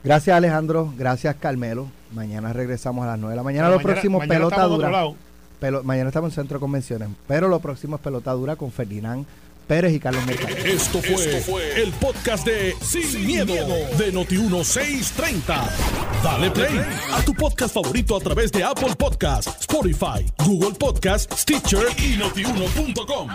Gracias Alejandro, gracias Carmelo. Mañana regresamos a las 9 de la mañana. Pero lo próximo mañana pelota dura. lado. Pelo- mañana estamos en Centro de Convenciones. Pero lo próximo es pelota dura con Ferdinand Pérez y Carlos Mercado. Esto fue, el podcast de Sin, miedo, de Noti1630. Dale play a tu podcast favorito a través de Apple Podcasts, Spotify, Google Podcasts, Stitcher y notiuno.com.